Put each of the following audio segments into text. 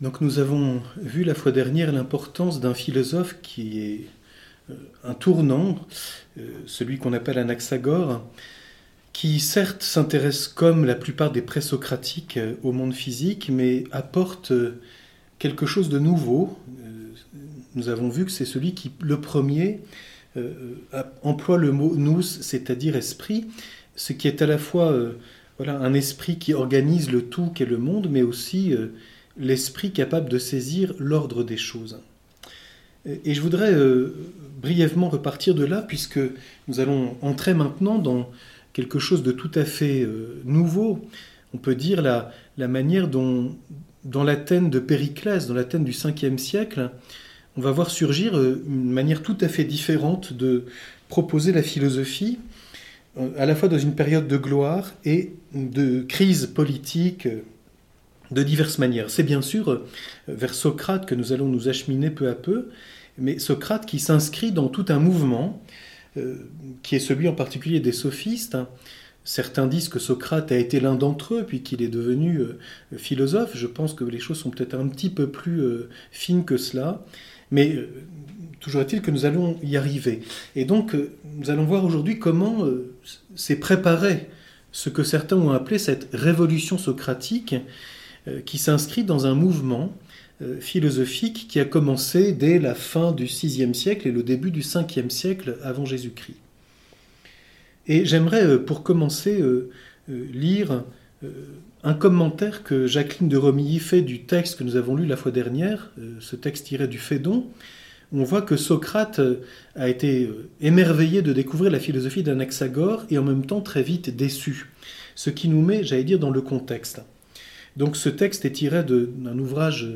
Donc nous avons vu la fois dernière l'importance d'un philosophe qui est euh, un tournant, euh, celui qu'on appelle Anaxagore, qui certes s'intéresse comme la plupart des présocratiques euh, au monde physique, mais apporte quelque chose de nouveau. Nous avons vu que c'est celui qui, le premier, emploie le mot nous, c'est-à-dire esprit, ce qui est à la fois un esprit qui organise le tout qu'est le monde, mais aussi l'esprit capable de saisir l'ordre des choses. Et je voudrais euh, brièvement repartir de là, puisque nous allons entrer maintenant dans quelque chose de tout à fait euh, nouveau. On peut dire la, la manière dont, dans l'Athènes de Périclès, dans l'Athènes du 5e siècle, on va voir surgir euh, une manière tout à fait différente de proposer la philosophie, à la fois dans une période de gloire et de crise politique de diverses manières. C'est bien sûr euh, vers Socrate que nous allons nous acheminer peu à peu, mais Socrate qui s'inscrit dans tout un mouvement, euh, qui est celui en particulier des sophistes. Certains disent que Socrate a été l'un d'entre eux, puis qu'il est devenu euh, philosophe. Je pense que les choses sont peut-être un petit peu plus fines que cela, mais toujours est-il que nous allons y arriver. Et donc, nous allons voir aujourd'hui comment s'est préparé ce que certains ont appelé cette révolution socratique, qui s'inscrit dans un mouvement euh, philosophique qui a commencé dès la fin du VIe siècle et le début du Ve siècle avant Jésus-Christ. Et j'aimerais, euh, pour commencer, lire un commentaire que Jacqueline de Romilly fait du texte que nous avons lu la fois dernière, ce texte tiré du Phédon, on voit que Socrate a été émerveillé de découvrir la philosophie d'Anaxagore et en même temps très vite déçu. Ce qui nous met, j'allais dire, dans le contexte. Donc ce texte est tiré d'un ouvrage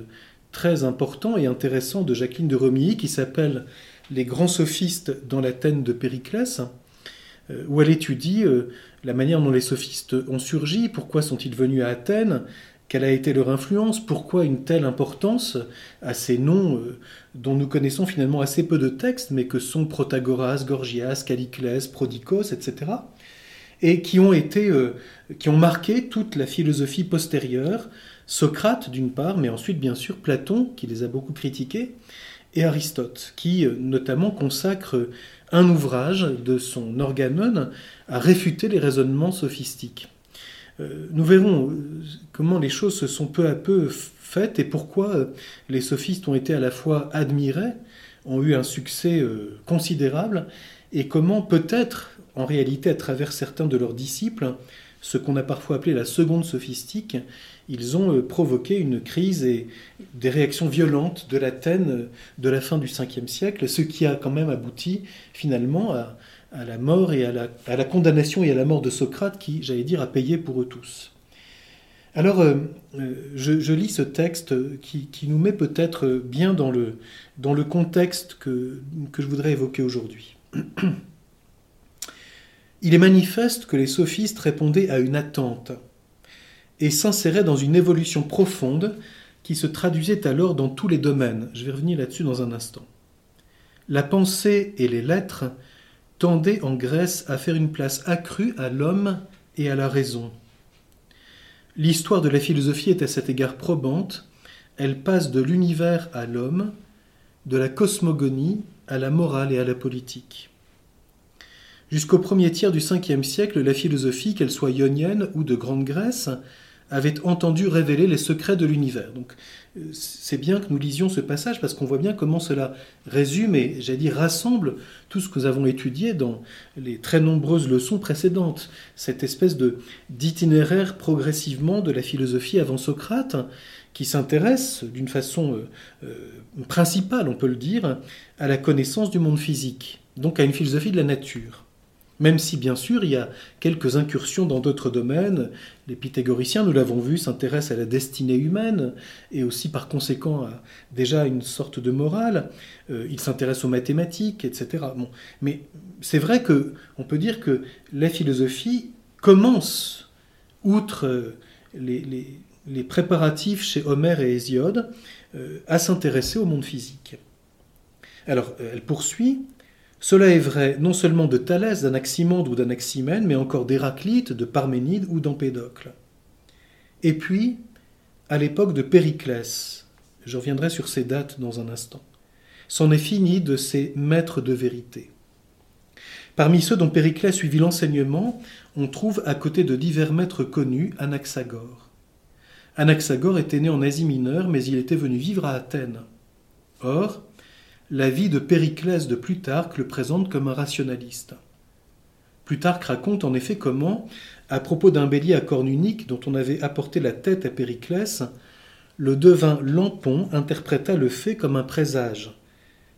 très important et intéressant de Jacqueline de Romilly qui s'appelle Les grands sophistes dans l'Athènes de Périclès, euh, où elle étudie euh, la manière dont les sophistes ont surgi, pourquoi sont-ils venus à Athènes, quelle a été leur influence, pourquoi une telle importance à ces noms euh, dont nous connaissons finalement assez peu de textes, mais que sont Protagoras, Gorgias, Caliclès, Prodicos, etc et qui ont été, euh, qui ont marqué toute la philosophie postérieure. Socrate d'une part, mais ensuite bien sûr Platon qui les a beaucoup critiqués, et Aristote qui euh, notamment consacre un ouvrage de son Organon à réfuter les raisonnements sophistiques. Euh, nous verrons comment les choses se sont peu à peu faites et pourquoi les sophistes ont été à la fois admirés, ont eu un succès considérable, et comment peut-être en réalité, à travers certains de leurs disciples, ce qu'on a parfois appelé la seconde sophistique, ils ont euh, provoqué une crise et des réactions violentes de l'Athènes euh, de la fin du 5e siècle, ce qui a quand même abouti finalement à, la mort et à la, condamnation et à la mort de Socrate qui, j'allais dire, a payé pour eux tous. Alors, euh, je, lis ce texte qui, nous met peut-être bien dans le, dans le contexte que, que je voudrais évoquer aujourd'hui. Il est manifeste que les sophistes répondaient à une attente et s'inséraient dans une évolution profonde qui se traduisait alors dans tous les domaines. Je vais revenir là-dessus dans un instant. La pensée et les lettres tendaient en Grèce à faire une place accrue à l'homme et à la raison. L'histoire de la philosophie est à cet égard probante. Elle passe de l'univers à l'homme, de la cosmogonie à la morale et à la politique. Jusqu'au premier tiers du Ve siècle, la philosophie, qu'elle soit ionienne ou de Grande Grèce, avait entendu révéler les secrets de l'univers. Donc euh, c'est bien que nous lisions ce passage parce qu'on voit bien comment cela résume et, j'allais dire, rassemble tout ce que nous avons étudié dans les très nombreuses leçons précédentes. Cette espèce de d'itinéraire progressivement de la philosophie avant Socrate qui s'intéresse d'une façon euh, euh, principale, on peut le dire, à la connaissance du monde physique, donc à une philosophie de la nature. Même si, bien sûr, il y a quelques incursions dans d'autres domaines. Les pythagoriciens, nous l'avons vu, s'intéressent à la destinée humaine et aussi, par conséquent, à déjà une sorte de morale. Euh, ils s'intéressent aux mathématiques, etc. Bon. Mais c'est vrai que on peut dire que la philosophie commence, outre euh, les, préparatifs chez Homère et Hésiode, euh, à s'intéresser au monde physique. Alors, elle poursuit cela est vrai non seulement de Thalès, d'Anaximandre ou d'Anaximène, mais encore d'Héraclite, de Parménide ou d'Empédocle. Et puis, à l'époque de Périclès, je reviendrai sur ces dates dans un instant, c'en est fini de ces maîtres de vérité. Parmi ceux dont Périclès suivit l'enseignement, on trouve à côté de divers maîtres connus Anaxagore. Anaxagore était né en Asie mineure, mais il était venu vivre à Athènes. Or, la vie de Périclès de Plutarque le présente comme un rationaliste. Plutarque raconte en effet comment, à propos d'un bélier à cornes uniques dont on avait apporté la tête à Périclès, le devin Lampon interpréta le fait comme un présage,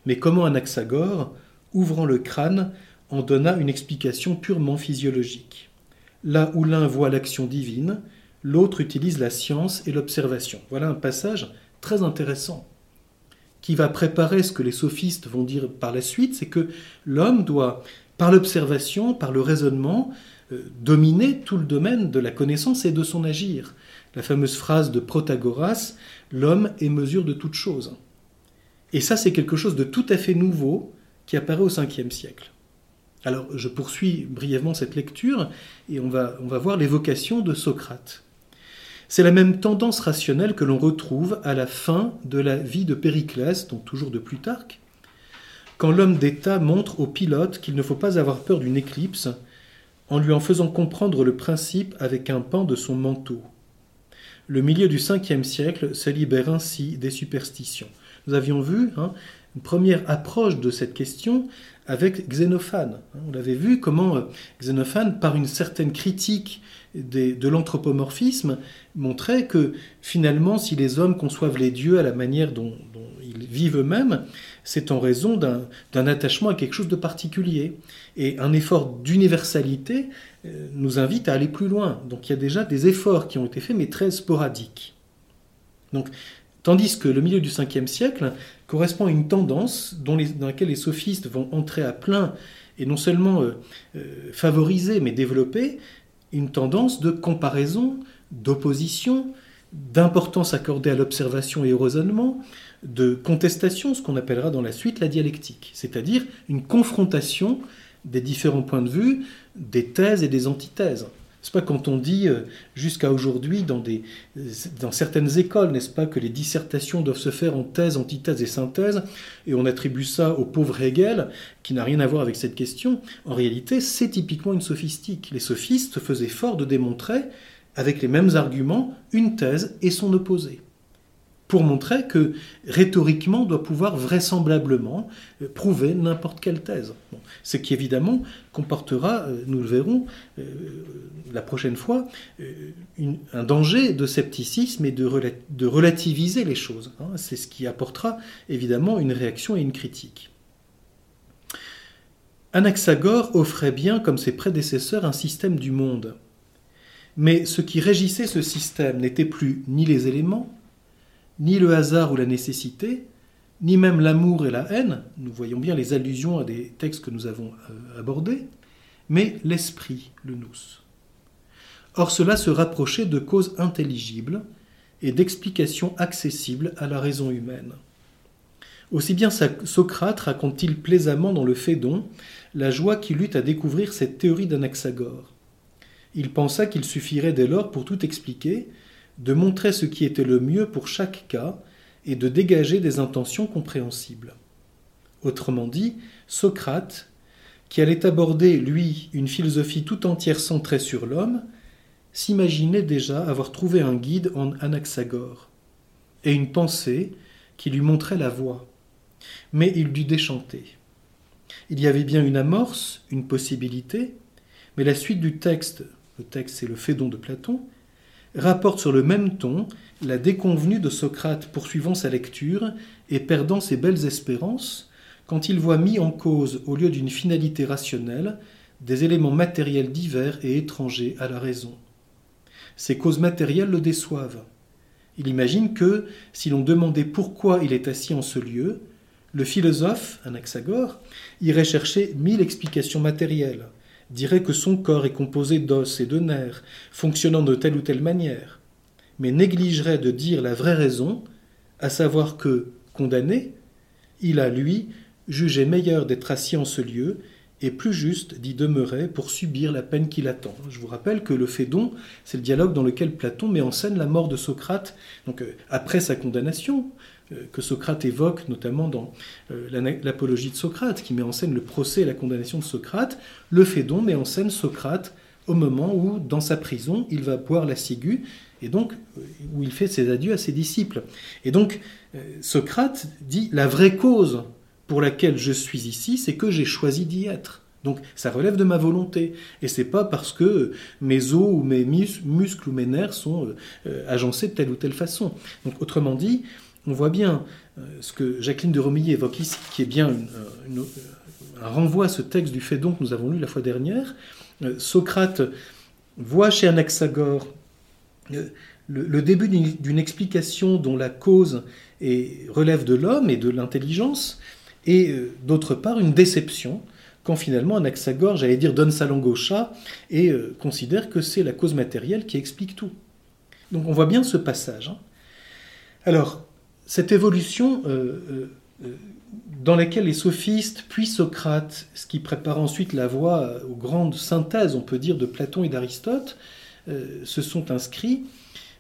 mais comment Anaxagore, ouvrant le crâne, en donna une explication purement physiologique? Là où l'un voit l'action divine, l'autre utilise la science et l'observation. Voilà un passage très intéressant qui va préparer ce que les sophistes vont dire par la suite, c'est que l'homme doit, par l'observation, par le raisonnement, euh, dominer tout le domaine de la connaissance et de son agir. La fameuse phrase de Protagoras, l'homme est mesure de toute chose. Et ça, c'est quelque chose de tout à fait nouveau qui apparaît au 5e siècle. Alors, je poursuis brièvement cette lecture et on va, on va voir l'évocation de Socrate. C'est la même tendance rationnelle que l'on retrouve à la fin de la vie de Périclès, donc toujours de Plutarque, quand l'homme d'État montre au pilote qu'il ne faut pas avoir peur d'une éclipse en lui en faisant comprendre le principe avec un pan de son manteau. Le milieu du 5e siècle se libère ainsi des superstitions. Nous avions vu hein, une première approche de cette question avec Xénophane. On avait vu comment euh, Xénophane, par une certaine critique de l'anthropomorphisme, montrait que finalement, si les hommes conçoivent les dieux à la manière dont, ils vivent eux-mêmes, c'est en raison d'un attachement à quelque chose de particulier. Et un effort d'universalité euh, nous invite à aller plus loin. Donc il y a déjà des efforts qui ont été faits, mais très sporadiques. Donc, tandis que le milieu du 5e siècle correspond à une tendance dans, laquelle les sophistes vont entrer à plein et non seulement euh, euh, favoriser, mais développer une tendance de comparaison, d'opposition, d'importance accordée à l'observation et au raisonnement, de contestation, ce qu'on appellera dans la suite la dialectique, c'est-à-dire une confrontation des différents points de vue, des thèses et des antithèses. C'est pas quand on dit euh, jusqu'à aujourd'hui dans, dans certaines écoles, n'est-ce pas, que les dissertations doivent se faire en thèse, antithèse et synthèse, et on attribue ça au pauvre Hegel, qui n'a rien à voir avec cette question. En réalité, c'est typiquement une sophistique. Les sophistes faisaient fort de démontrer, avec les mêmes arguments, une thèse et son opposé pour montrer que rhétoriquement on doit pouvoir vraisemblablement euh, prouver n'importe quelle thèse. ce qui évidemment comportera, euh, nous le verrons euh, la prochaine fois, un danger de scepticisme et de, relativiser les choses. Hein. C'est ce qui apportera évidemment une réaction et une critique. Anaxagore offrait bien, comme ses prédécesseurs, un système du monde. Mais ce qui régissait ce système n'était plus ni les éléments, ni le hasard ou la nécessité, ni même l'amour et la haine, nous voyons bien les allusions à des textes que nous avons euh, abordés, mais l'esprit, le nous. Or cela se rapprochait de causes intelligibles et d'explications accessibles à la raison humaine. Aussi bien Socrate raconte-t-il plaisamment dans le Phédon la joie qu'il eut à découvrir cette théorie d'Anaxagore. Il pensa qu'il suffirait dès lors pour tout expliquer, de montrer ce qui était le mieux pour chaque cas et de dégager des intentions compréhensibles. Autrement dit, Socrate, qui allait aborder, lui, une philosophie tout entière centrée sur l'homme, s'imaginait déjà avoir trouvé un guide en Anaxagore, et une pensée qui lui montrait la voie. Mais il dut déchanter. Il y avait bien une amorce, une possibilité, mais la suite du texte, le texte c'est le Phédon de Platon, rapporte sur le même ton la déconvenue de Socrate poursuivant sa lecture et perdant ses belles espérances quand il voit mis en cause, au lieu d'une finalité rationnelle, des éléments matériels divers et étrangers à la raison. Ces causes matérielles le déçoivent. Il imagine que, si l'on demandait pourquoi il est assis en ce lieu, le philosophe, Anaxagore, irait chercher mille explications matérielles, dirait que son corps est composé d'os et de nerfs, fonctionnant de telle ou telle manière, mais négligerait de dire la vraie raison, à savoir que, condamné, il a, lui, jugé meilleur d'être assis en ce lieu et plus juste d'y demeurer pour subir la peine qui l'attend. Je vous rappelle que le Phédon, c'est le dialogue dans lequel Platon met en scène la mort de Socrate, donc euh, après sa condamnation, que Socrate évoque notamment dans euh, l'apologie de Socrate, qui met en scène le procès et la condamnation de Socrate, le Phédon met en scène Socrate au moment où, dans sa prison, il va boire la ciguë, et donc où il fait ses adieux à ses disciples. Et donc, Socrate dit la vraie cause pour laquelle je suis ici, c'est que j'ai choisi d'y être. Donc ça relève de ma volonté. Et c'est pas parce que mes os ou mes muscles ou mes nerfs sont euh, agencés de telle ou telle façon. Donc autrement dit, on voit bien euh, ce que Jacqueline de Romilly évoque ici, qui est bien un renvoi à ce texte du Phédon que nous avons lu la fois dernière. Euh, Socrate voit chez Anaxagore le, début d'une explication dont la cause relève de l'homme et de l'intelligence, et euh, d'autre part une déception quand finalement Anaxagore, j'allais dire, donne sa langue au chat et euh, considère que c'est la cause matérielle qui explique tout. Donc on voit bien ce passage. Hein. Alors, cette évolution euh, dans laquelle les sophistes, puis Socrate, ce qui prépare ensuite la voie aux grandes synthèses, on peut dire, de Platon et d'Aristote, se sont inscrits,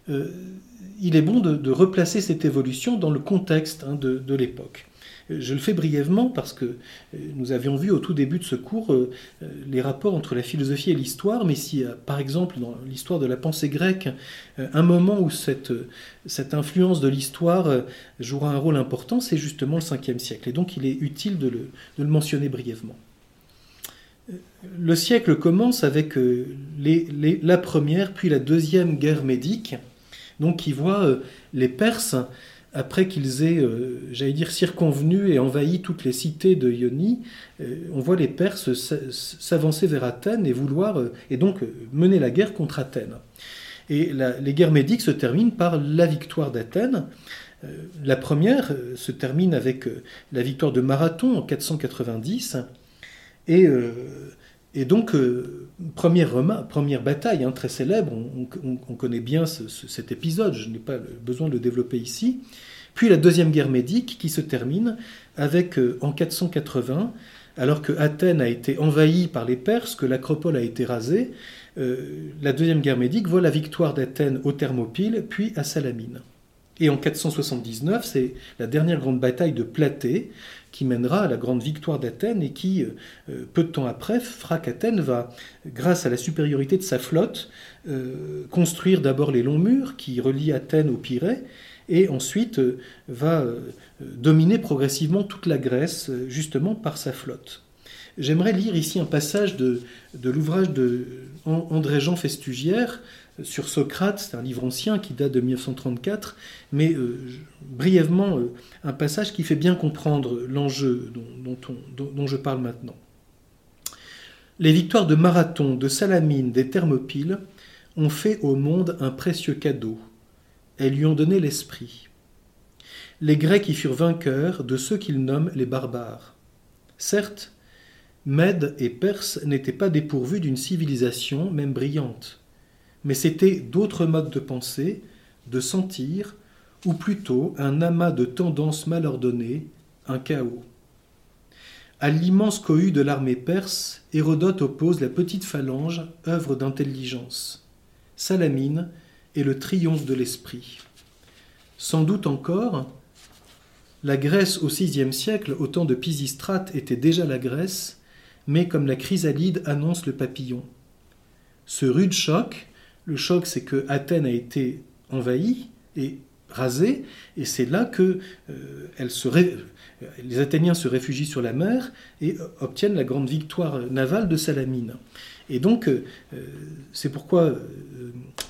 il est bon de, replacer cette évolution dans le contexte hein, de l'époque. Je le fais brièvement parce que euh, nous avions vu au tout début de ce cours euh, euh, les rapports entre la philosophie et l'histoire, mais si par exemple dans l'histoire de la pensée grecque, un moment où cette, influence de l'histoire jouera un rôle important, c'est justement le 5e siècle. Et donc il est utile de le, mentionner brièvement. Le siècle commence avec la première puis la deuxième guerre médique, donc qui voit les Perses après qu'ils aient, euh, j'allais dire, circonvenu et envahi toutes les cités de Ioni, euh, on voit les Perses s'avancer vers Athènes et vouloir, euh, et donc mener la guerre contre Athènes. Et les guerres médiques se terminent par la victoire d'Athènes. la première se termine avec la victoire de Marathon en 490. Et, et donc, première, première bataille hein, très célèbre, on, connaît bien cet épisode, je n'ai pas besoin de le développer ici. Puis la deuxième guerre médique qui se termine avec, euh, en 480, alors que Athènes a été envahie par les Perses, que l'acropole a été rasée, euh, la deuxième guerre médique voit la victoire d'Athènes aux Thermopyles, puis à Salamine. Et en 479, c'est la dernière grande bataille de Platée qui mènera à la grande victoire d'Athènes et qui, euh, peu de temps après, fera qu'Athènes va, grâce à la supériorité de sa flotte, construire d'abord les longs murs qui relient Athènes au Pirée, et ensuite euh, va euh, dominer progressivement toute la Grèce, euh, justement par sa flotte. J'aimerais lire ici un passage de, l'ouvrage de André-Jean Festugière sur Socrate, c'est un livre ancien qui date de 1934, mais brièvement un passage qui fait bien comprendre l'enjeu dont, dont, je parle maintenant. Les victoires de Marathon, de Salamine, des Thermopyles ont fait au monde un précieux cadeau elles lui ont donné l'esprit. Les Grecs y furent vainqueurs de ceux qu'ils nomment les barbares. Certes, Mèdes et Perses n'étaient pas dépourvus d'une civilisation, même brillante, mais c'étaient d'autres modes de pensée, de sentir, ou plutôt un amas de tendances mal ordonnées, un chaos. À l'immense cohue de l'armée perse, Hérodote oppose la petite phalange, œuvre d'intelligence. Salamine et le triomphe de l'esprit. Sans doute encore, la Grèce au VIe siècle, au temps de Pisistrate, était déjà la Grèce, mais comme la chrysalide annonce le papillon. Ce rude choc, le choc c'est que Athènes a été envahie et rasée, et c'est là que euh, les Athéniens se réfugient sur la mer et obtiennent la grande victoire navale de Salamine. Et donc, euh, c'est pourquoi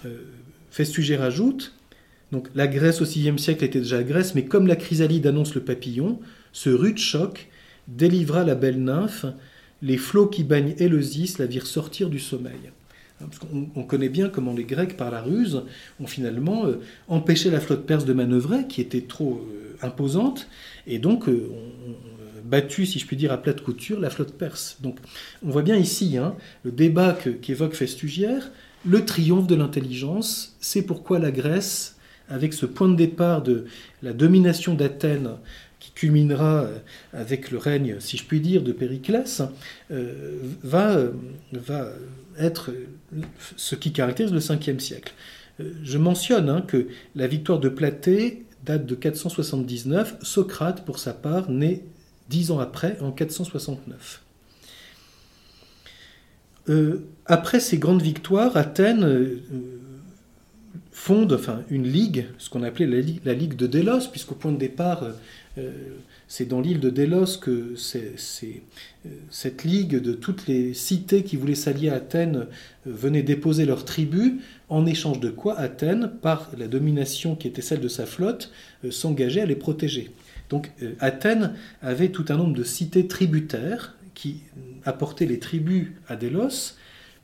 euh, rajoute donc la Grèce au VIe siècle était déjà Grèce, mais comme la chrysalide annonce le papillon, ce rude choc délivra la belle nymphe les flots qui baignent Éleusis la virent sortir du sommeil. On, connaît bien comment les Grecs, par la ruse, ont finalement euh, empêché la flotte perse de manœuvrer, qui était trop euh, imposante, et donc euh, ont battu, si je puis dire, à plate couture la flotte perse. Donc on voit bien ici hein, le débat qu'évoque Festugière, le triomphe de l'intelligence, c'est pourquoi la Grèce, avec ce point de départ de la domination d'Athènes culminera euh, avec le règne, si je puis dire, de Périclès, euh, va, va être ce qui caractérise le 5e siècle. Euh, je mentionne hein, que la victoire de Platée date de 479, Socrate, pour sa part, naît dix ans après, en 469. après ces grandes victoires, Athènes fonde enfin, une ligue, ce qu'on appelait la ligue, la ligue, de Délos, puisqu'au point de départ, euh, c'est dans l'île de Délos que euh, cette ligue de toutes les cités qui voulaient s'allier à Athènes euh, venait déposer leur tribut, en échange de quoi Athènes, par la domination qui était celle de sa flotte, s'engageait à les protéger. Donc Athènes avait tout un nombre de cités tributaires qui apportaient les tribus à Délos,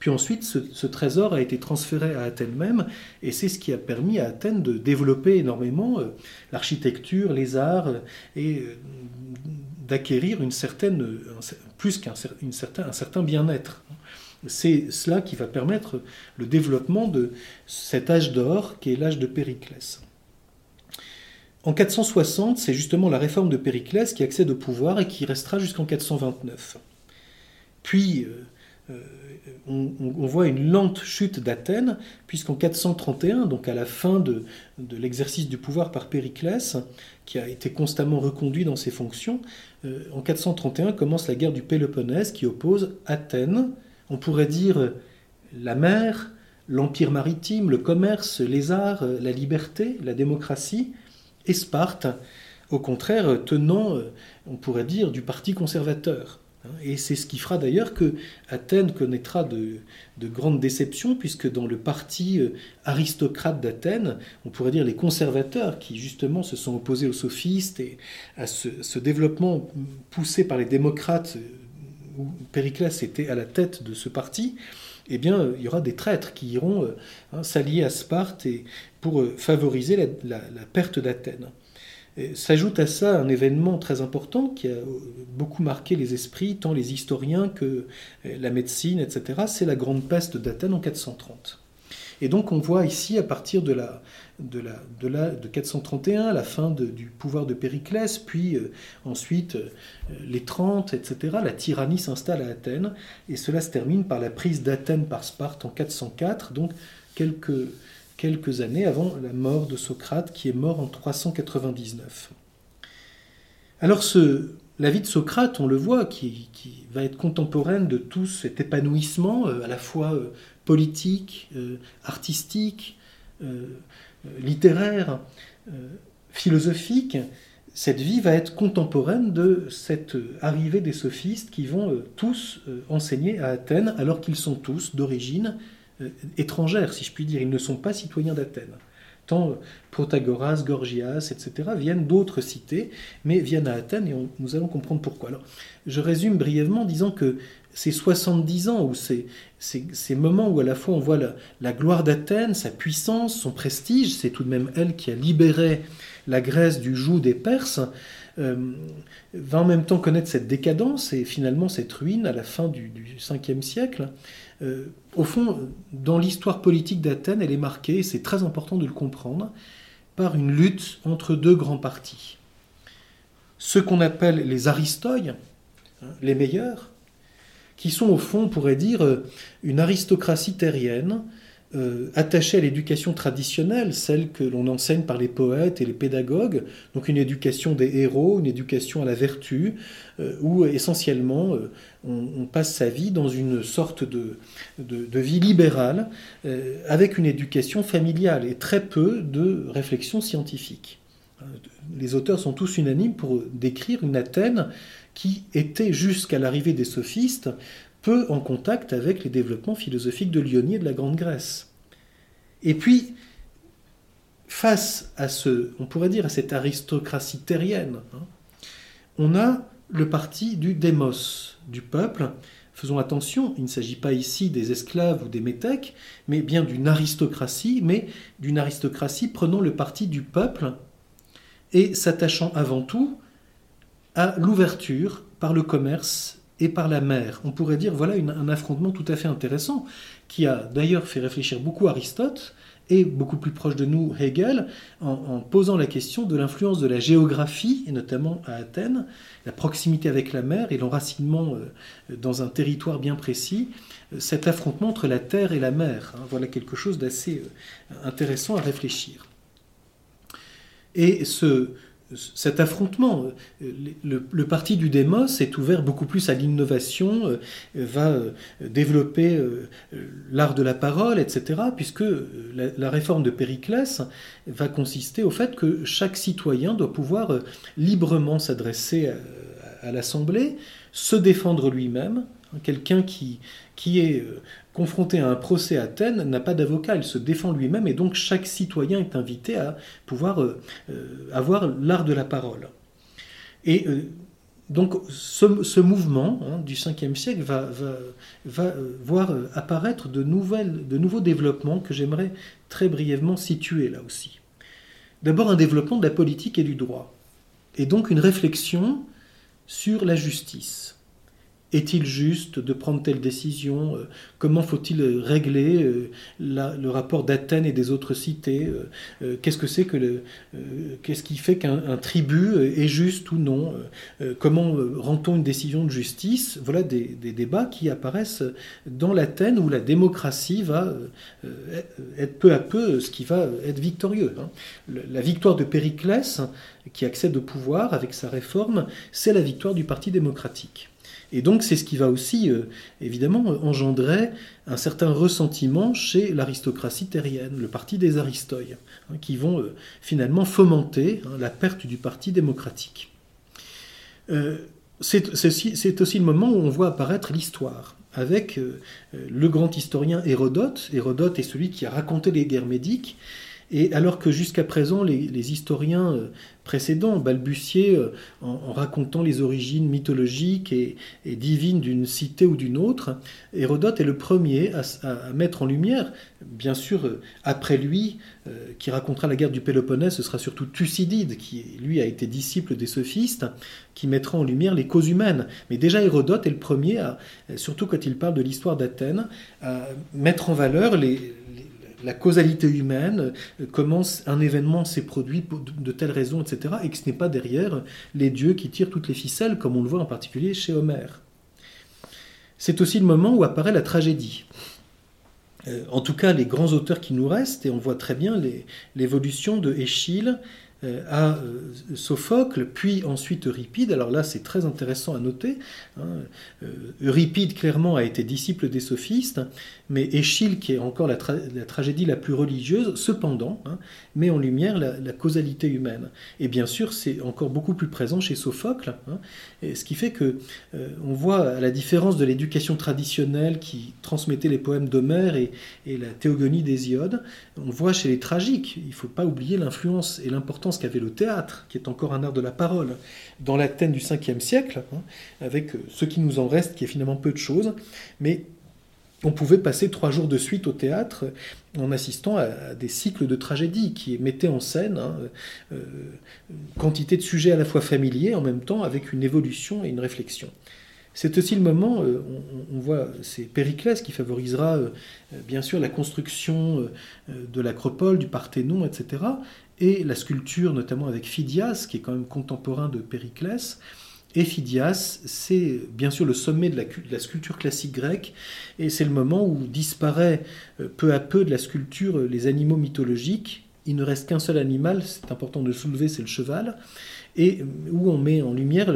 puis ensuite, ce, trésor a été transféré à Athènes même, et c'est ce qui a permis à Athènes de développer énormément euh, l'architecture, les arts, euh, et euh, d'acquérir une certaine, plus qu'un certain, un certain bien-être. C'est cela qui va permettre le développement de cet âge d'or qui est l'âge de Périclès. En 460, c'est justement la réforme de Périclès qui accède au pouvoir et qui restera jusqu'en 429. Puis, on, voit une lente chute d'Athènes, puisqu'en 431, donc à la fin de, l'exercice du pouvoir par Périclès, qui a été constamment reconduit dans ses fonctions, euh, en 431 commence la guerre du Péloponnèse qui oppose Athènes, on pourrait dire la mer, l'empire maritime, le commerce, les arts, la liberté, la démocratie, et Sparte, au contraire, tenant, euh, on pourrait dire, du parti conservateur. Hein, et c'est ce qui fera d'ailleurs que Athènes connaîtra de, grandes déceptions, puisque dans le parti euh, aristocrate d'Athènes, on pourrait dire les conservateurs qui justement se sont opposés aux sophistes et à ce, développement poussé par les démocrates, euh, où Périclès était à la tête de ce parti, eh bien, il y aura des traîtres qui iront euh, hein, s'allier à Sparte pour favoriser la perte d'Athènes. S'ajoute à ça un événement très important qui a beaucoup marqué les esprits, tant les historiens que euh, la médecine, etc. C'est la grande peste d'Athènes en 430. Et donc on voit ici, à partir de, la, de, la, de, la, de 431, la fin du pouvoir de Périclès, puis euh, ensuite euh, les 30, etc., la tyrannie s'installe à Athènes, et cela se termine par la prise d'Athènes par Sparte en 404, donc quelques quelques années avant la mort de Socrate, qui est mort en 399. Alors la vie de Socrate, on le voit, qui, va être contemporaine de tout cet épanouissement, euh, à la fois euh, politique, euh, artistique, littéraire, philosophique, cette vie va être contemporaine de cette arrivée des sophistes qui vont tous enseigner à Athènes, alors qu'ils sont tous d'origine étrangères, si je puis dire. Ils ne sont pas citoyens d'Athènes. Tant Protagoras, Gorgias, etc. viennent d'autres cités, mais viennent à Athènes et nous allons comprendre pourquoi. Alors, je résume brièvement en disant que ces 70 ans, ou ces, ces, moments où à la fois on voit la, gloire d'Athènes, sa puissance, son prestige, c'est tout de même elle qui a libéré la Grèce du joug des Perses, euh, va en même temps connaître cette décadence et finalement cette ruine à la fin du, du 5e siècle. Euh, au fond, dans l'histoire politique d'Athènes, elle est marquée, et c'est très important de le comprendre, par une lutte entre deux grands partis. Ceux qu'on appelle les aristoïs, hein, les meilleurs, qui sont au fond, on pourrait dire, euh, une aristocratie terrienne euh, à l'éducation traditionnelle, celle que l'on enseigne par les poètes et les pédagogues, donc une éducation des héros, une éducation à la vertu, euh, où essentiellement euh, on, passe sa vie dans une sorte de, de, vie libérale, avec une éducation familiale et très peu de réflexion scientifique. Les auteurs sont tous unanimes pour décrire une Athènes qui était jusqu'à l'arrivée des sophistes peu en contact avec les développements philosophiques de Lyonie et de la Grande Grèce. Et puis, face à ce, on pourrait dire, à cette aristocratie terrienne, hein, on a le parti du démos, du peuple. Faisons attention, il ne s'agit pas ici des esclaves ou des métèques, mais bien d'une aristocratie, mais d'une aristocratie prenant le parti du peuple et s'attachant avant tout à l'ouverture par le commerce et par la mer. On pourrait dire voilà un affrontement tout à fait intéressant qui a d'ailleurs fait réfléchir beaucoup Aristote et beaucoup plus proche de nous Hegel en, posant la question de l'influence de la géographie et notamment à Athènes, la proximité avec la mer et l'enracinement euh, dans un territoire bien précis, euh, cet affrontement entre la terre et la mer. Hein. voilà quelque chose d'assez euh, intéressant à réfléchir. Et ce, cet affrontement. Le, parti du démos est ouvert beaucoup plus à l'innovation, euh, va euh, développer euh, l'art de la parole, etc., puisque la, réforme de Périclès va consister au fait que chaque citoyen doit pouvoir librement s'adresser à l'Assemblée, se défendre lui-même, quelqu'un qui, qui est confronté à un procès à Athènes, n'a pas d'avocat, il se défend lui-même et donc chaque citoyen est invité à pouvoir euh, euh, avoir l'art de la parole. Et euh, donc ce, mouvement hein, du 5e siècle va, va, voir apparaître de, nouvelles, de nouveaux développements que j'aimerais très brièvement situer là aussi. D'abord un développement de la politique et du droit, et donc une réflexion sur la justice. Est-il juste de prendre telle décision euh, Comment faut-il régler euh, le rapport d'Athènes et des autres cités euh, Qu'est-ce que c'est que le, qu'est-ce qui fait qu'un tribut est juste ou non Comment rend-on une décision de justice? Voilà des, débats qui apparaissent dans l'Athènes où la démocratie va être peu à peu ce qui va être victorieux. Hein. La victoire de Périclès, qui accède au pouvoir avec sa réforme, c'est la victoire du Parti démocratique. Et donc c'est ce qui va aussi, euh, évidemment, engendrer un certain ressentiment chez l'aristocratie terrienne, le parti des Aristoïs, hein, qui vont euh, finalement fomenter hein, la perte du parti démocratique. Euh, c'est aussi le moment où on voit apparaître l'histoire, avec le grand historien Hérodote. Hérodote est celui qui a raconté les guerres médiques, et alors que jusqu'à présent, les, historiens euh, précédents balbutiaient euh, en, racontant les origines mythologiques et, divines d'une cité ou d'une autre, Hérodote est le premier à, mettre en lumière, bien sûr, euh, après lui, qui racontera la guerre du Péloponnèse, ce sera surtout Thucydide, qui lui a été disciple des sophistes, qui mettra en lumière les causes humaines. Mais déjà Hérodote est le premier, à, surtout quand il parle de l'histoire d'Athènes, à mettre en valeur les la causalité humaine, euh, comment un événement s'est produit de telles raisons, etc., et que ce n'est pas derrière les dieux qui tirent toutes les ficelles, comme on le voit en particulier chez Homère. C'est aussi le moment où apparaît la tragédie. Euh, en tout cas, les grands auteurs qui nous restent, et on voit très bien l'évolution de Échille à euh, Sophocle, puis ensuite Euripide. Alors là, c'est très intéressant à noter. Hein. Euh, Euripide, clairement, a été disciple des sophistes, mais Échille, qui est encore la, tragédie la plus religieuse, cependant, hein, met en lumière la, causalité humaine. Et bien sûr, c'est encore beaucoup plus présent chez Sophocle, hein. ce qui fait que on voit, à la différence de l'éducation traditionnelle qui transmettait les poèmes d'Homère et, et la théogonie d'Hésiode, on voit chez les tragiques, il ne faut pas oublier l'influence et l'importance qu'avait le théâtre, qui est encore un art de la parole, dans l'Athènes du 5e siècle, hein, avec euh, ce qui nous en reste, qui est finalement peu de choses, mais on pouvait passer trois jours de suite au théâtre en assistant à des cycles de tragédies qui mettaient en scène hein, euh, une quantité de sujets à la fois familiers en même temps avec une évolution et une réflexion. C'est aussi le moment, euh, on, voit, c'est Périclès qui favorisera bien sûr la construction de l'acropole, du Parthénon, etc et la sculpture, notamment avec Phidias, qui est quand même contemporain de Périclès. Et Phidias, c'est bien sûr le sommet de la, sculpture classique grecque, et c'est le moment où disparaît euh, peu à peu de la sculpture euh, les animaux mythologiques. Il ne reste qu'un seul animal, c'est important de le soulever, c'est le cheval, et euh, où on met en lumière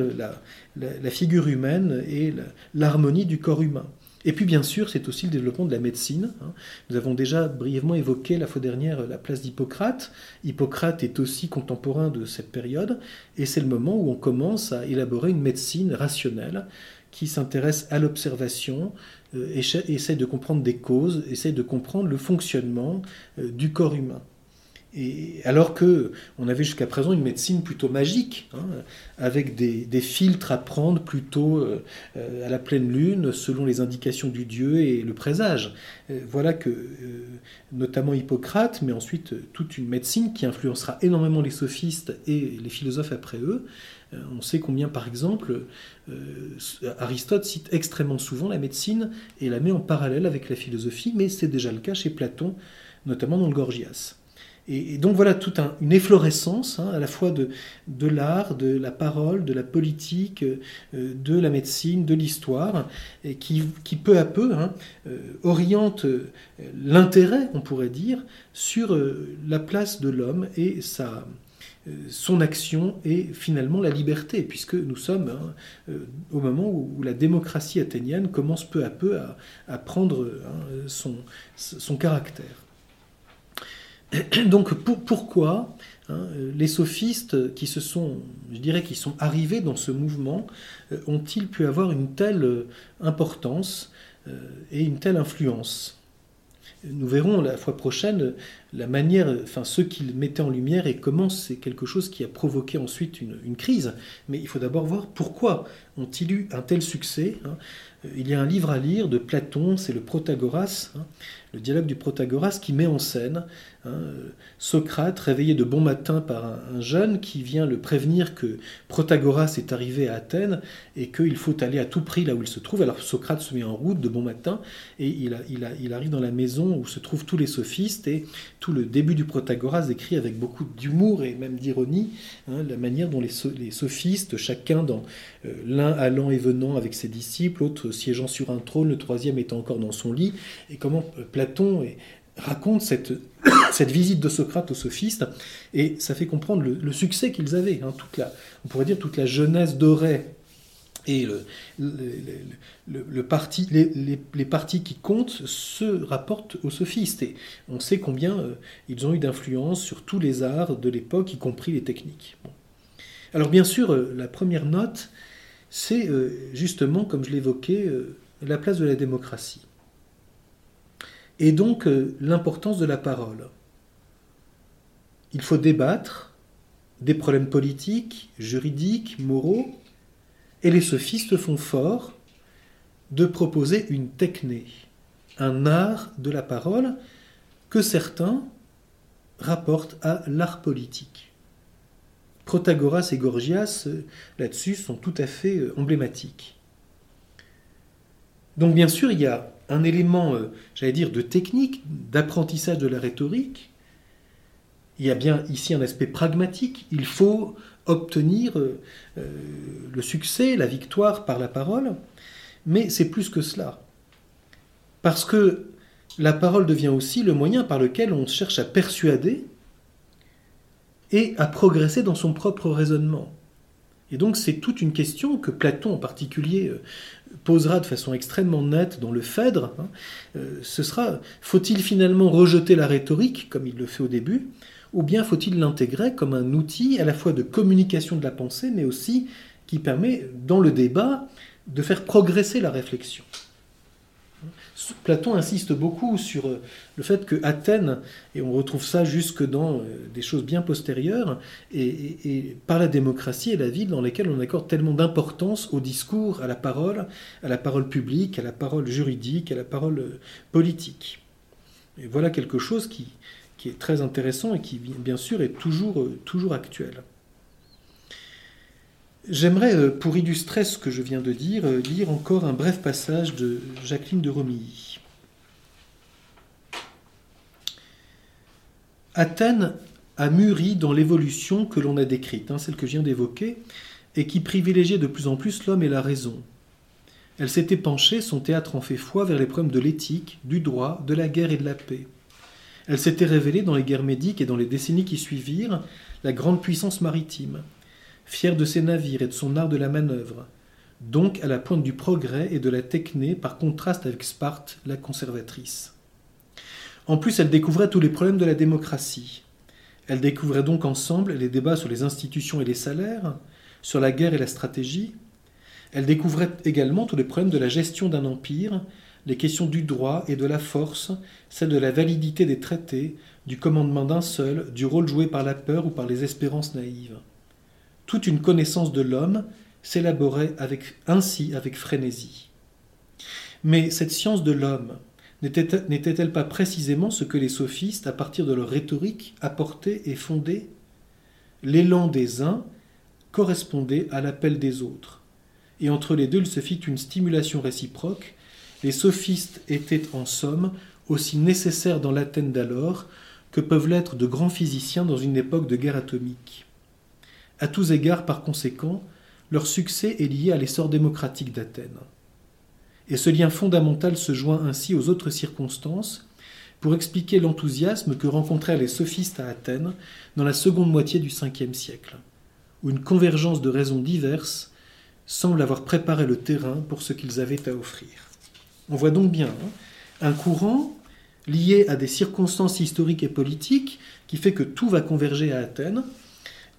la figure humaine et l'harmonie du corps humain. Et puis bien sûr, c'est aussi le développement de la médecine. Hein. Nous avons déjà brièvement évoqué la fois dernière la place d'Hippocrate. Hippocrate est aussi contemporain de cette période, et c'est le moment où on commence à élaborer une médecine rationnelle qui s'intéresse à l'observation, euh, essaie de comprendre des causes, essaie de comprendre le fonctionnement euh, du corps humain. Alors que on avait jusqu'à présent une médecine plutôt magique, hein, avec des, filtres à prendre plutôt euh, à la pleine lune, selon les indications du dieu et le présage. Euh, voilà que, euh, notamment Hippocrate, mais ensuite toute une médecine qui influencera énormément les sophistes et les philosophes après eux. On sait combien, par exemple, Aristote cite extrêmement souvent la médecine et la met en parallèle avec la philosophie, mais c'est déjà le cas chez Platon, notamment dans le Gorgias. Et, donc voilà toute une efflorescence hein, à la fois de, de l'art, de la parole, de la politique, euh, de la médecine, de l'histoire, qui, qui, peu à peu hein, euh, oriente euh, l'intérêt, on pourrait dire, sur la place de l'homme et sa, son action et finalement la liberté, puisque nous sommes hein, au moment où, la démocratie athénienne commence peu à peu à, à prendre son, son caractère. Donc pourquoi hein, les sophistes qui se sont, arrivés dans ce mouvement, euh, ont-ils pu avoir une telle euh, importance euh, et une telle influence? Nous verrons la fois prochaine la manière, enfin ce qu'ils mettaient en lumière et comment c'est quelque chose qui a provoqué ensuite une, crise. Mais il faut d'abord voir pourquoi ont-ils eu un tel succès. Hein. Il y a un livre à lire de Platon, c'est le Protagoras, hein, le dialogue du Protagoras qui met en scène hein, Socrate réveillé de bon matin par un, jeune qui vient le prévenir que Protagoras est arrivé à Athènes et qu'il faut aller à tout prix là où il se trouve. Alors Socrate se met en route de bon matin et il, il arrive dans la maison où se trouvent tous les sophistes et tout le début du Protagoras écrit avec beaucoup d'humour et même d'ironie hein, la manière dont les, sophistes, chacun dans euh, l'un allant et venant avec ses disciples, l'autre siégeant sur un trône, le troisième étant encore dans son lit, et comment euh, Platon raconte cette, cette visite de Socrate aux sophistes, et ça fait comprendre le, succès qu'ils avaient, hein, toute la, on pourrait dire toute la jeunesse dorée et le, parti, les, partis qui comptent se rapportent aux sophistes. Et on sait combien euh, ils ont eu d'influence sur tous les arts de l'époque, y compris les techniques. Alors bien sûr, euh, la première note, c'est euh, justement, comme je l'évoquais, la place de la démocratie. Et donc l'importance de la parole. Il faut débattre des problèmes politiques, juridiques, moraux, et les sophistes font fort de proposer une techné, un art de la parole que certains rapportent à l'art politique. Protagoras et Gorgias, là-dessus, sont tout à fait euh, emblématiques. Donc bien sûr, il y a un élément, euh, j'allais dire, de technique, d'apprentissage de la rhétorique. Il y a bien ici un aspect pragmatique. Il faut obtenir euh, euh, le succès, la victoire par la parole, mais c'est plus que cela. Parce que la parole devient aussi le moyen par lequel on cherche à persuader et à progresser dans son propre raisonnement. Et donc c'est toute une question que Platon en particulier euh, posera de façon extrêmement nette dans le Phèdre. Hein. Ce sera, faut-il finalement rejeter la rhétorique, comme il le fait au début, ou bien faut-il l'intégrer comme un outil à la fois de communication de la pensée, mais aussi qui permet, dans le débat, de faire progresser la réflexion? Platon insiste beaucoup sur euh, le fait que Athènes, et on retrouve ça jusque dans euh, des choses bien postérieures, et, par la démocratie est la ville dans laquelle on accorde tellement d'importance au discours, à la parole, à la parole publique, à la parole juridique, à la parole euh, politique. Et voilà quelque chose qui, qui est très intéressant et qui, bien sûr, est toujours, euh, toujours actuel. J'aimerais, euh, pour illustrer ce que je viens de dire, euh, lire encore un bref passage de Jacqueline de Romilly. Athènes a mûri dans l'évolution que l'on a décrite, hein, celle que je viens d'évoquer, et qui privilégiait de plus en plus l'homme et la raison. Elle s'était penchée, son théâtre en fait foi, vers les problèmes de l'éthique, du droit, de la guerre et de la paix. Elle s'était révélée dans les guerres médiques et dans les décennies qui suivirent la grande puissance maritime, fière de ses navires et de son art de la manœuvre, donc à la pointe du progrès et de la techné par contraste avec Sparte, la conservatrice. En plus, elle découvrait tous les problèmes de la démocratie. Elle découvrait donc ensemble les débats sur les institutions et les salaires, sur la guerre et la stratégie. Elle découvrait également tous les problèmes de la gestion d'un empire, les questions du droit et de la force, celles de la validité des traités, du commandement d'un seul, du rôle joué par la peur ou par les espérances naïves. Toute une connaissance de l'homme s'élaborait avec, ainsi avec frénésie. Mais cette science de l'homme n'était-elle pas précisément ce que les sophistes, à partir de leur rhétorique, apportaient et fondaient? L'élan des uns correspondait à l'appel des autres, et entre les deux il se fit une stimulation réciproque. Les sophistes étaient en somme aussi nécessaires dans l'Athènes d'alors que peuvent l'être de grands physiciens dans une époque de guerre atomique. À tous égards, par conséquent, leur succès est lié à l'essor démocratique d'Athènes. Et ce lien fondamental se joint ainsi aux autres circonstances pour expliquer l'enthousiasme que rencontrèrent les sophistes à Athènes dans la seconde moitié du Ve siècle, où une convergence de raisons diverses semble avoir préparé le terrain pour ce qu'ils avaient à offrir. On voit donc bien hein, un courant lié à des circonstances historiques et politiques qui fait que tout va converger à Athènes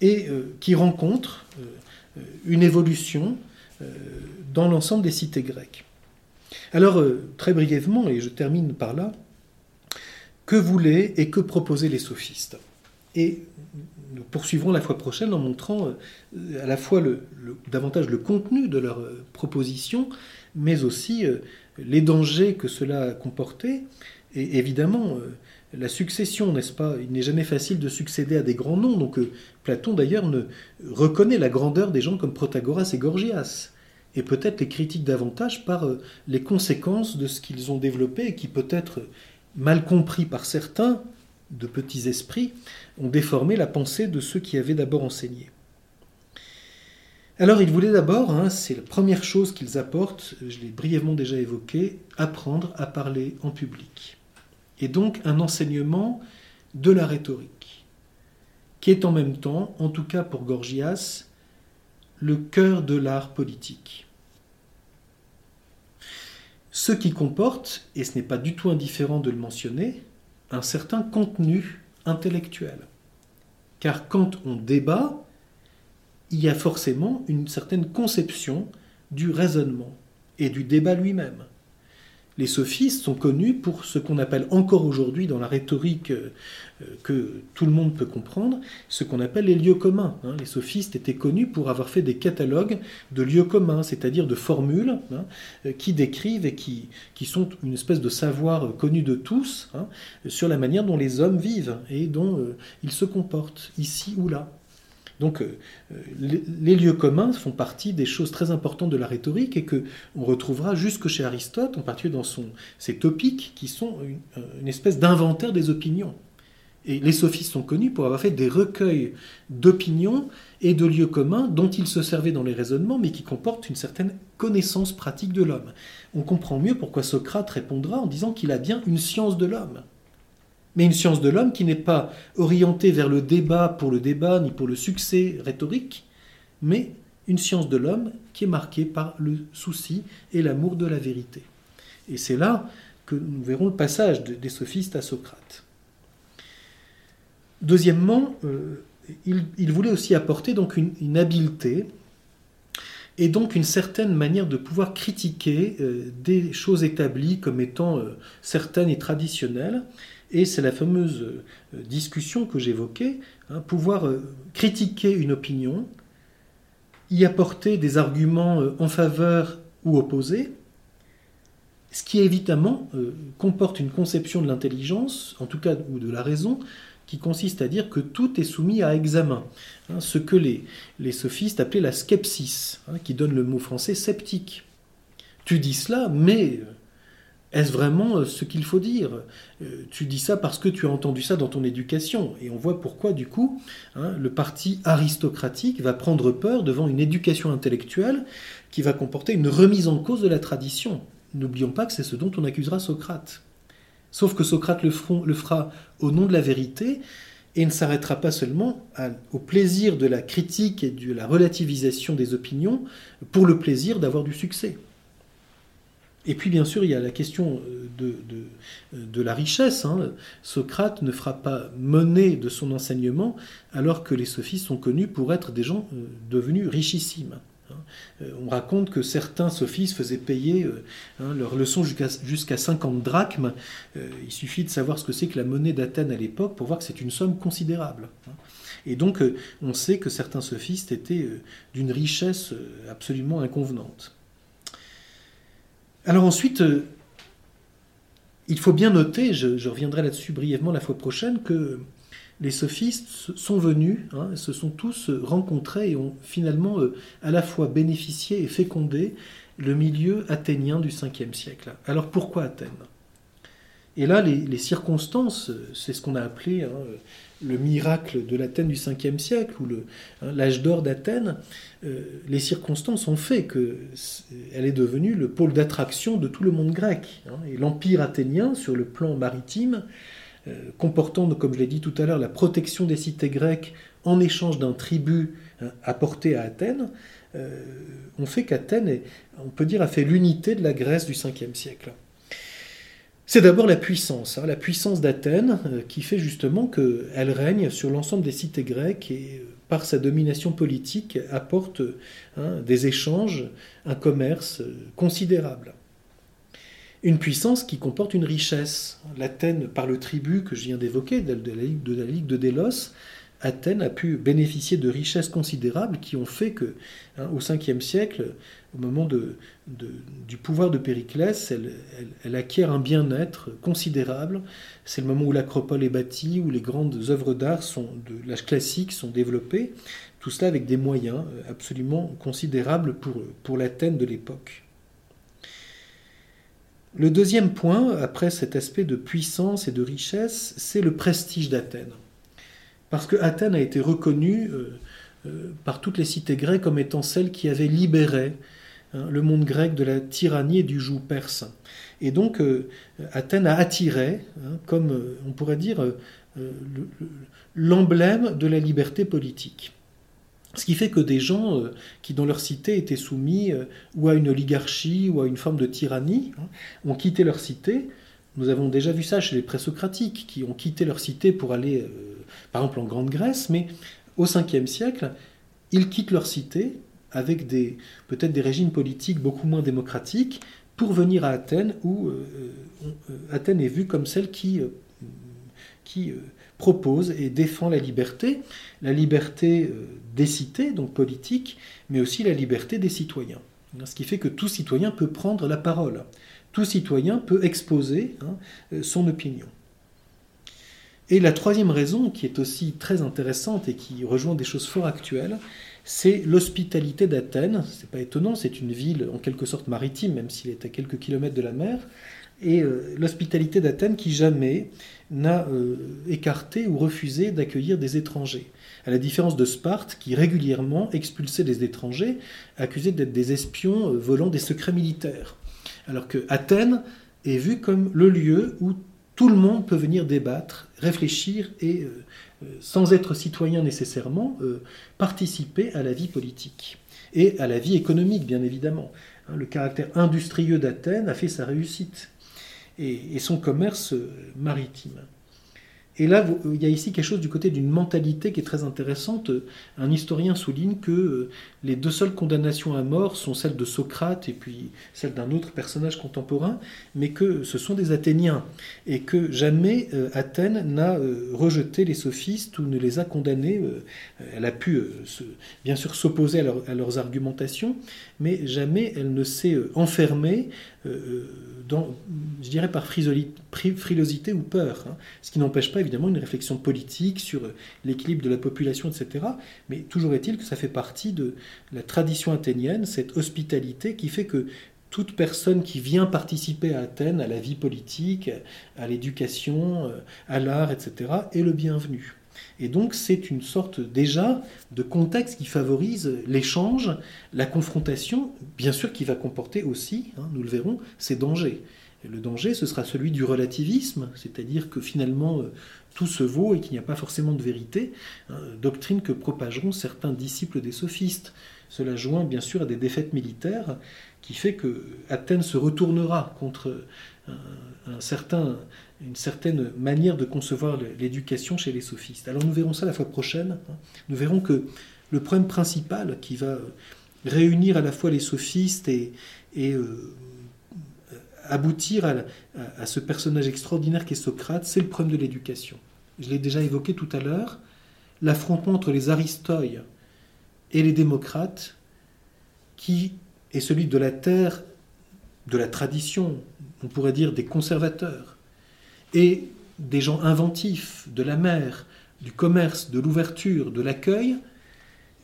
et euh, qui rencontre euh, une évolution euh, dans l'ensemble des cités grecques. Alors, très brièvement, et je termine par là, que voulaient et que proposaient les sophistes? Et nous poursuivrons la fois prochaine en montrant à la fois davantage le contenu de leurs propositions, mais aussi les dangers que cela comportait et évidemment, euh, la succession, n'est-ce pas Il n'est jamais facile de succéder à des grands noms. Donc euh, Platon, d'ailleurs, ne reconnaît la grandeur des gens comme Protagoras et Gorgias. Et peut-être les critique davantage par euh, les conséquences de ce qu'ils ont développé et qui, peut-être mal compris par certains, de petits esprits, ont déformé la pensée de ceux qui avaient d'abord enseigné. Alors, ils voulaient d'abord, hein, c'est la première chose qu'ils apportent, je l'ai brièvement déjà évoqué, apprendre à parler en public et donc un enseignement de la rhétorique, qui est en même temps, en tout cas pour Gorgias, le cœur de l'art politique. Ce qui comporte, et ce n'est pas du tout indifférent de le mentionner, un certain contenu intellectuel. Car quand on débat, il y a forcément une certaine conception du raisonnement et du débat lui-même les sophistes sont connus pour ce qu'on appelle encore aujourd'hui dans la rhétorique euh, que tout le monde peut comprendre, ce qu'on appelle les lieux communs. Hein. Les sophistes étaient connus pour avoir fait des catalogues de lieux communs, c'est-à-dire de formules hein, euh, qui décrivent et qui, qui, sont une espèce de savoir connu de tous hein, sur la manière dont les hommes vivent et dont euh, ils se comportent, ici ou là. Donc euh, les lieux communs font partie des choses très importantes de la rhétorique et que on retrouvera jusque chez Aristote, en particulier dans ses topiques, qui sont une, euh, espèce d'inventaire des opinions. Et les sophistes sont connus pour avoir fait des recueils d'opinions et de lieux communs dont ils se servaient dans les raisonnements, mais qui comportent une certaine connaissance pratique de l'homme. On comprend mieux pourquoi Socrate répondra en disant qu'il a bien une science de l'homme mais une science de l'homme qui n'est pas orientée vers le débat pour le débat ni pour le succès rhétorique, mais une science de l'homme qui est marquée par le souci et l'amour de la vérité. Et c'est là que nous verrons le passage des sophistes à Socrate. Deuxièmement, euh, il, voulait aussi apporter donc une, habileté et donc une certaine manière de pouvoir critiquer euh, des choses établies comme étant euh, certaines et traditionnelles, et c'est la fameuse euh, discussion que j'évoquais, hein, pouvoir euh, critiquer une opinion, y apporter des arguments euh, en faveur ou opposés, ce qui évidemment comporte une conception de l'intelligence, en tout cas ou de la raison, qui consiste à dire que tout est soumis à examen. Hein, ce que les, les, sophistes appelaient la skepsis, hein, qui donne le mot français sceptique. Tu dis cela, mais est-ce vraiment euh, ce qu'il faut dire? Euh, Tu dis ça parce que tu as entendu ça dans ton éducation. Et on voit pourquoi, du coup, hein, le parti aristocratique va prendre peur devant une éducation intellectuelle qui va comporter une remise en cause de la tradition. N'oublions pas que c'est ce dont on accusera Socrate. Sauf que Socrate le, fera au nom de la vérité et ne s'arrêtera pas seulement au plaisir de la critique et de la relativisation des opinions pour le plaisir d'avoir du succès. Et puis bien sûr, il y a la question euh, de, de, la richesse. Hein. Socrate ne fera pas monnaie de son enseignement alors que les sophistes sont connus pour être des gens euh, devenus richissimes. Hein. On raconte que certains sophistes faisaient payer hein, leurs leçons jusqu'à 50 drachmes. Il suffit de savoir ce que c'est que la monnaie d'Athènes à l'époque pour voir que c'est une somme considérable. Et donc on sait que certains sophistes étaient d'une richesse absolument inconvenante. Alors ensuite, il faut bien noter, je, reviendrai là-dessus brièvement la fois prochaine, que les sophistes sont venus, hein, se sont tous rencontrés et ont finalement euh, à la fois bénéficié et fécondé le milieu athénien du 5e siècle. Alors pourquoi Athènes? Et là, les, circonstances, c'est ce qu'on a appelé hein, le miracle de l'Athènes du 5e siècle ou hein, l'âge d'or d'Athènes, euh, les circonstances ont fait qu'elle est devenue le pôle d'attraction de tout le monde grec. Hein, et l'empire athénien, sur le plan maritime, euh, comportant, comme je l'ai dit tout à l'heure, la protection des cités grecques en échange d'un tribut apporté à Athènes, euh, ont fait qu'Athènes, on peut dire, a fait l'unité de la Grèce du 5e siècle. C'est d'abord la puissance, hein, la puissance d'Athènes, euh, qui fait justement qu'elle règne sur l'ensemble des cités grecques et, euh, par sa domination politique, apporte hein, des échanges, un commerce euh, considérable. Une puissance qui comporte une richesse. L'Athènes, par le tribut que je viens d'évoquer, de, la Ligue de Délos, Athènes a pu bénéficier de richesses considérables qui ont fait que, hein, au 5e siècle, au moment du pouvoir de Périclès, elle, acquiert un bien-être considérable. C'est le moment où l'Acropole est bâtie, où les grandes œuvres d'art de l'âge classique sont développées. Tout cela avec des moyens absolument considérables pour l'Athènes de l'époque. Le deuxième point, après cet aspect de puissance et de richesse, c'est le prestige d'Athènes. Parce que Athènes a été reconnue euh, euh, par toutes les cités grecques comme étant celle qui avait libéré hein, le monde grec de la tyrannie et du joug perse. Et donc euh, Athènes a attiré, hein, comme on pourrait dire, l'emblème de la liberté politique. Ce qui fait que des gens qui dans leur cité étaient soumis ou à une oligarchie ou à une forme de tyrannie hein, ont quitté leur cité. Nous avons déjà vu ça chez les présocratiques qui ont quitté leur cité pour aller par exemple en Grande Grèce, mais au 5e siècle, ils quittent leur cité avec peut-être des régimes politiques beaucoup moins démocratiques pour venir à Athènes, où euh, euh, Athènes est vue comme celle qui, euh, qui propose et défend la liberté, la liberté des cités, donc politique, mais aussi la liberté des citoyens. Ce qui fait que tout citoyen peut prendre la parole, tout citoyen peut exposer hein, son opinion. Et la troisième raison, qui est aussi très intéressante et qui rejoint des choses fort actuelles, c'est l'hospitalité d'Athènes. C'est pas étonnant, c'est une ville en quelque sorte maritime, même s'il est à quelques kilomètres de la mer. Et euh, l'hospitalité d'Athènes qui jamais n'a euh, écarté ou refusé d'accueillir des étrangers. À la différence de Sparte, qui régulièrement expulsait des étrangers accusés d'être des espions euh, volant des secrets militaires. Alors que Athènes est vue comme le lieu où tout le monde peut venir débattre, réfléchir et, euh, euh, sans être citoyen nécessairement, euh, participer à la vie politique et à la vie économique, bien évidemment. Hein, le caractère industrieux d'Athènes a fait sa réussite et son commerce maritime. Et là, il y a ici quelque chose du côté d'une mentalité qui est très intéressante. Un historien souligne que euh, les deux seules condamnations à mort sont celles de Socrate et puis celle d'un autre personnage contemporain, mais que ce sont des Athéniens et que jamais euh, Athènes n'a euh, rejeté les sophistes ou ne les a condamnés. Elle a pu bien sûr s'opposer à, leurs argumentations, mais jamais elle ne s'est enfermée je dirais par frilosité ou peur, hein. ce qui n'empêche pas évidemment une réflexion politique sur l'équilibre de la population, etc. Mais toujours est-il que ça fait partie de la tradition athénienne, cette hospitalité qui fait que toute personne qui vient participer à Athènes, à la vie politique, à l'éducation, euh, à l'art, etc., est le bienvenu. Et donc c'est une sorte déjà de contexte qui favorise l'échange, la confrontation, bien sûr qui va comporter aussi, hein, nous le verrons, ses dangers. Le danger, ce sera celui du relativisme, c'est-à-dire que finalement euh, tout se vaut et qu'il n'y a pas forcément de vérité, hein, doctrine que propageront certains disciples des sophistes. Cela joint bien sûr à des défaites militaires qui fait que Athènes se retournera contre certain une certaine manière de concevoir l'éducation chez les sophistes. Alors nous verrons ça la fois prochaine. Hein. Nous verrons que le problème principal qui va réunir à la fois les sophistes et, euh, aboutir à, ce personnage extraordinaire qu'est Socrate, c'est le problème de l'éducation. Je l'ai déjà évoqué tout à l'heure, l'affrontement entre les aristoïs et les démocrates, qui est celui de la terre, de la tradition, on pourrait dire des conservateurs, et des gens inventifs, de la mer, du commerce, de l'ouverture, de l'accueil,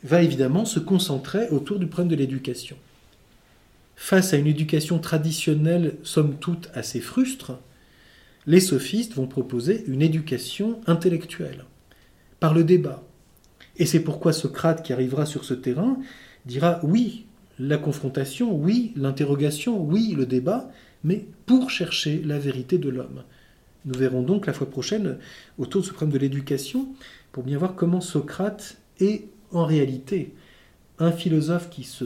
va évidemment se concentrer autour du problème de l'éducation. Face à une éducation traditionnelle, somme toute assez frustre, les sophistes vont proposer une éducation intellectuelle, par le débat. Et c'est pourquoi Socrate, qui arrivera sur ce terrain, dira oui, la confrontation, oui, l'interrogation, oui, le débat, mais pour chercher la vérité de l'homme. Nous verrons donc la fois prochaine autour de ce problème de l'éducation pour bien voir comment Socrate est en réalité un philosophe qui se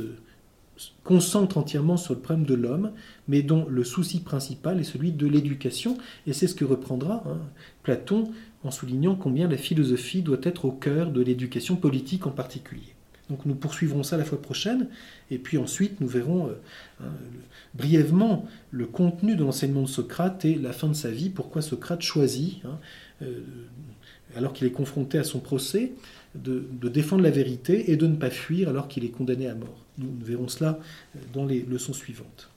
concentre entièrement sur le problème de l'homme, mais dont le souci principal est celui de l'éducation, et c'est ce que reprendra hein, Platon en soulignant combien la philosophie doit être au cœur de l'éducation politique en particulier. Donc nous poursuivrons ça la fois prochaine, et puis ensuite nous verrons euh, hein, brièvement le contenu de l'enseignement de Socrate et la fin de sa vie, pourquoi Socrate choisit, hein, euh, alors qu'il est confronté à son procès, de, défendre la vérité et de ne pas fuir alors qu'il est condamné à mort. Nous verrons cela dans les leçons suivantes.